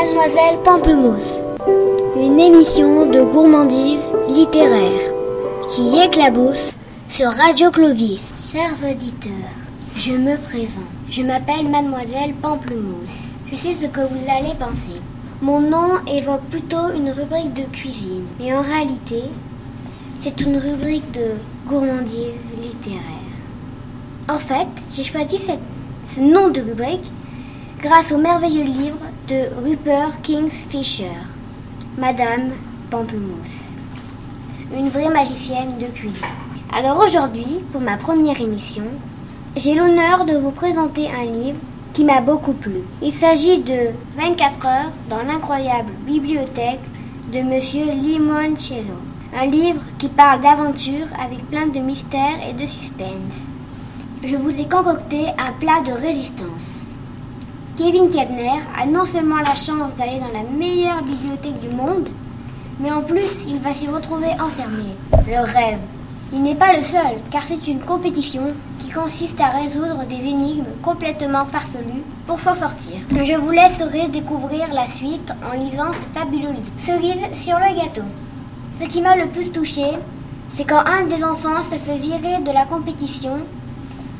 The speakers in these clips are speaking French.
Mademoiselle Pamplemousse, une émission de gourmandise littéraire qui éclabousse sur Radio Clovis. Chers auditeurs, je me présente. Je m'appelle Mademoiselle Pamplemousse. Je sais ce que vous allez penser. Mon nom évoque plutôt une rubrique de cuisine, mais en réalité, c'est une rubrique de gourmandise littéraire. En fait, j'ai choisi ce nom de rubrique grâce au merveilleux livre de Rupert Kingfisher, Madame Pamplemousse, une vraie magicienne de cuisine. Alors aujourd'hui, pour ma première émission, j'ai l'honneur de vous présenter un livre qui m'a beaucoup plu. Il s'agit de 24 heures dans l'incroyable bibliothèque de Monsieur Limoncello. Un livre qui parle d'aventure avec plein de mystères et de suspense. Je vous ai concocté un plat de résistance. Kevin Kebner a non seulement la chance d'aller dans la meilleure bibliothèque du monde, mais en plus il va s'y retrouver enfermé. Le rêve. Il n'est pas le seul, car c'est une compétition qui consiste à résoudre des énigmes complètement farfelues pour s'en sortir. Je vous laisserai découvrir la suite en lisant ce fabuleux livre. Cerise sur le gâteau. Ce qui m'a le plus touché, c'est quand un des enfants se fait virer de la compétition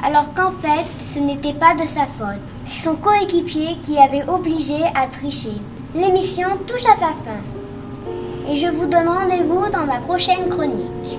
alors qu'en fait, ce n'était pas de sa faute. C'est son coéquipier qui l'avait obligé à tricher. L'émission touche à sa fin. Et je vous donne rendez-vous dans ma prochaine chronique.